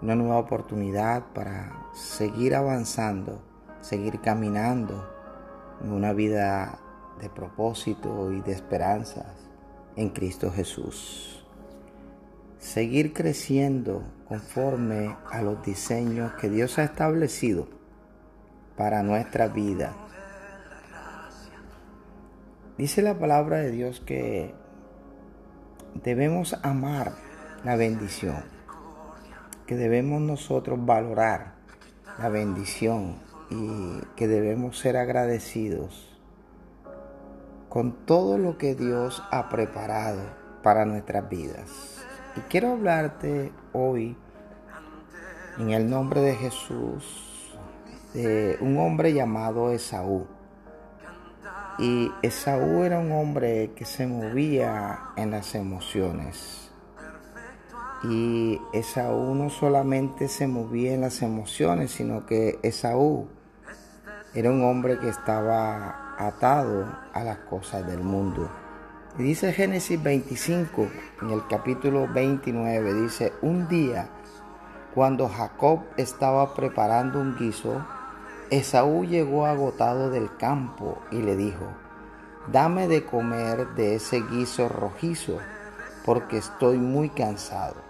una nueva oportunidad para seguir avanzando, seguir caminando en una vida de propósito y de esperanzas en Cristo Jesús. Seguir creciendo conforme a los diseños que Dios ha establecido para nuestra vida. Dice la palabra de Dios que debemos amar la bendición que debemos nosotros valorar la bendición y que debemos ser agradecidos con todo lo que Dios ha preparado para nuestras vidas. Y quiero hablarte hoy en el nombre de Jesús de un hombre llamado Esaú. Y Esaú era un hombre que se movía en las emociones. Y Esaú no solamente se movía en las emociones, sino que Esaú era un hombre que estaba atado a las cosas del mundo. Y dice Génesis 25, en el capítulo 29, dice, un día, cuando Jacob estaba preparando un guiso, Esaú llegó agotado del campo y le dijo, dame de comer de ese guiso rojizo, porque estoy muy cansado.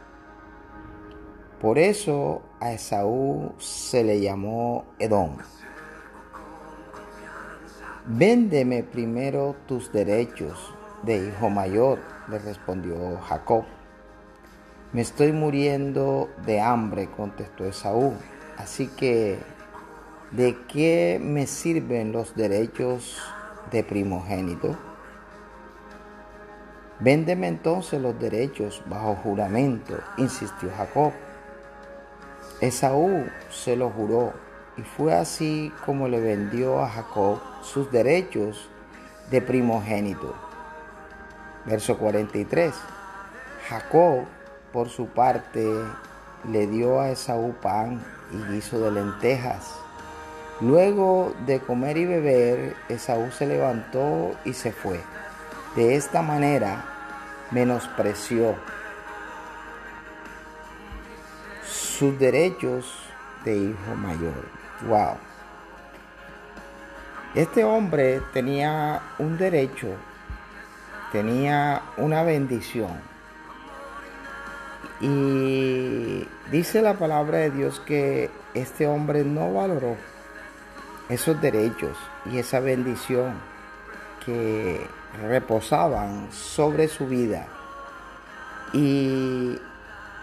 Por eso a Esaú se le llamó Edom. Véndeme primero tus derechos de hijo mayor, le respondió Jacob. Me estoy muriendo de hambre, contestó Esaú. Así que, ¿de qué me sirven los derechos de primogénito? Véndeme entonces los derechos bajo juramento, insistió Jacob. Esaú se lo juró y fue así como le vendió a Jacob sus derechos de primogénito. Verso 43. Jacob, por su parte, le dio a Esaú pan y guiso de lentejas. Luego de comer y beber, Esaú se levantó y se fue. De esta manera menospreció sus derechos de hijo mayor. Wow. Este hombre tenía un derecho, tenía una bendición. Y dice la palabra de Dios que este hombre no valoró esos derechos y esa bendición que reposaban sobre su vida. Y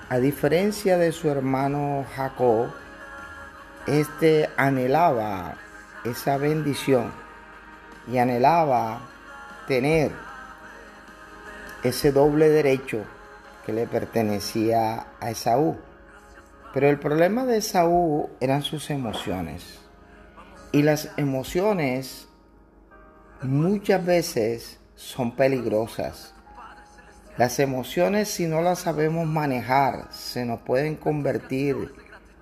a diferencia de su hermano Jacob, este anhelaba esa bendición y anhelaba tener ese doble derecho que le pertenecía a Esaú. Pero el problema de Esaú eran sus emociones. Y las emociones muchas veces son peligrosas las emociones, si no las sabemos manejar, se nos pueden convertir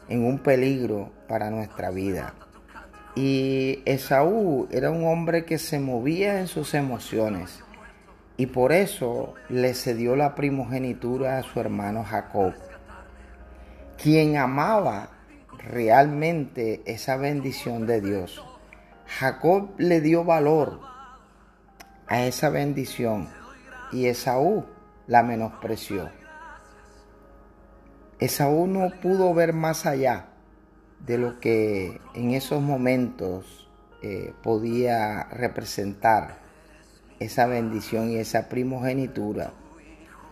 en un peligro para nuestra vida. Y Esaú era un hombre que se movía en sus emociones y por eso le cedió la primogenitura a su hermano Jacob, quien amaba realmente esa bendición de Dios. Jacob le dio valor a esa bendición y Esaú la menospreció. Esaú no pudo ver más allá de lo que en esos momentos eh, podía representar esa bendición y esa primogenitura.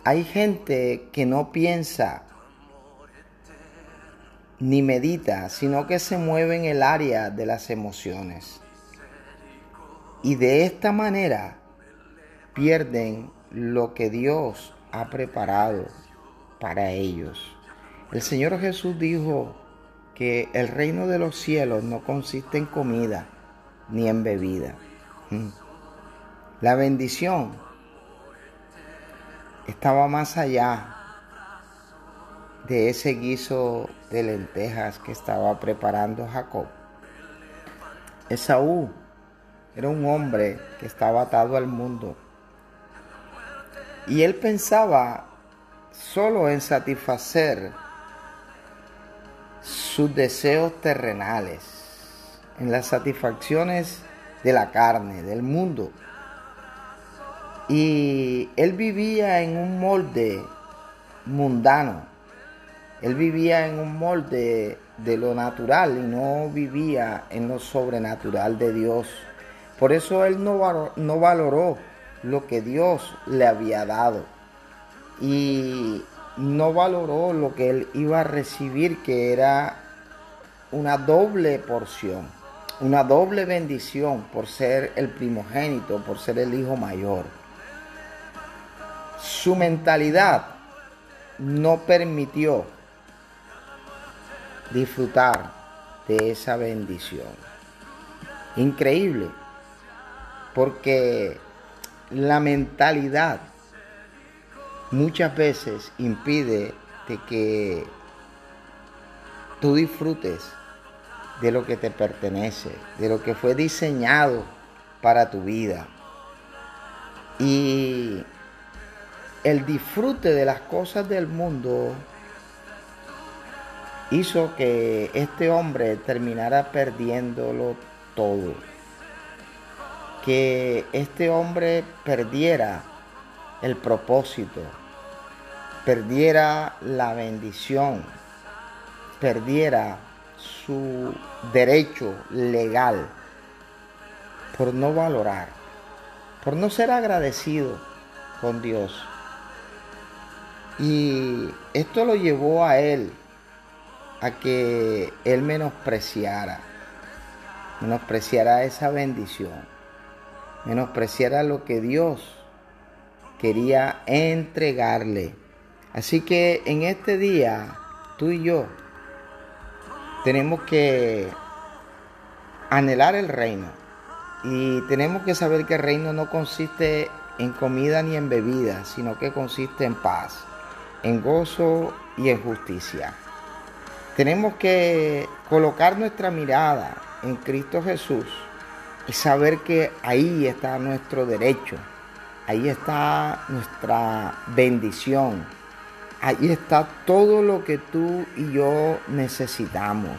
Hay gente que no piensa ni medita, sino que se mueve en el área de las emociones. Y de esta manera pierden lo que Dios ha preparado para ellos. El Señor Jesús dijo que el reino de los cielos no consiste en comida ni en bebida. Mm. La bendición estaba más allá de ese guiso de lentejas que estaba preparando Jacob. Esaú era un hombre que estaba atado al mundo y él pensaba solo en satisfacer sus deseos terrenales, en las satisfacciones de la carne, del mundo. Y él vivía en un molde mundano. Él vivía en un molde de lo natural y no vivía en lo sobrenatural de Dios. Por eso él no, no valoró lo que Dios le había dado. Y no valoró lo que él iba a recibir, que era una doble porción, una doble bendición por ser el primogénito, por ser el hijo mayor. Su mentalidad no permitió disfrutar de esa bendición. Increíble, porque la mentalidad muchas veces impide de que tú disfrutes de lo que te pertenece, de lo que fue diseñado para tu vida. Y el disfrute de las cosas del mundo hizo que este hombre terminara perdiéndolo todo. Que este hombre perdiera el propósito, perdiera la bendición, perdiera su derecho legal por no valorar, por no ser agradecido con Dios. Y esto lo llevó a él a que él menospreciara, menospreciara esa bendición, menospreciara lo que Dios quería entregarle. Así que en este día, tú y yo tenemos que anhelar el reino. Y tenemos que saber que el reino no consiste en comida ni en bebida, sino que consiste en paz, en gozo y en justicia. Tenemos que colocar nuestra mirada en Cristo Jesús y saber que ahí está nuestro derecho, ahí está nuestra bendición, ahí está todo lo que tú y yo necesitamos.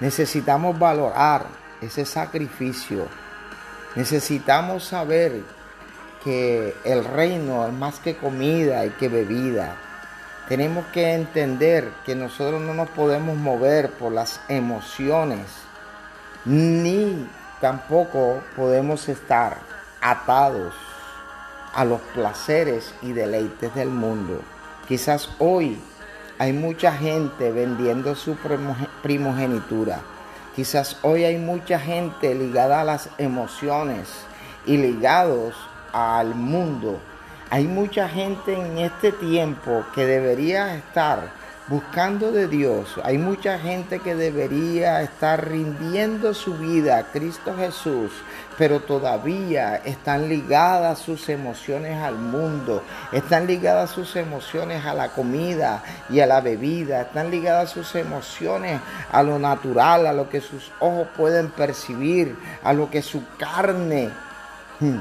Necesitamos valorar ese sacrificio. Necesitamos saber que el reino es más que comida y que bebida. Tenemos que entender que nosotros no nos podemos mover por las emociones, ni tampoco podemos estar atados a los placeres y deleites del mundo. Quizás hoy hay mucha gente vendiendo su primogenitura. Quizás hoy hay mucha gente ligada a las emociones y ligados al mundo hay mucha gente en este tiempo que debería estar buscando de Dios. Hay mucha gente que debería estar rindiendo su vida a Cristo Jesús, pero todavía están ligadas sus emociones al mundo, están ligadas sus emociones a la comida y a la bebida, están ligadas sus emociones a lo natural, a lo que sus ojos pueden percibir, a lo que su carne hmm,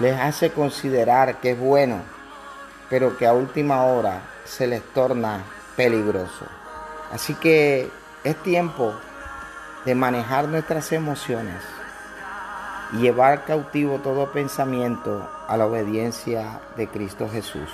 les hace considerar que es bueno, pero que a última hora se les torna peligroso. Así que es tiempo de manejar nuestras emociones y llevar cautivo todo pensamiento a la obediencia de Cristo Jesús.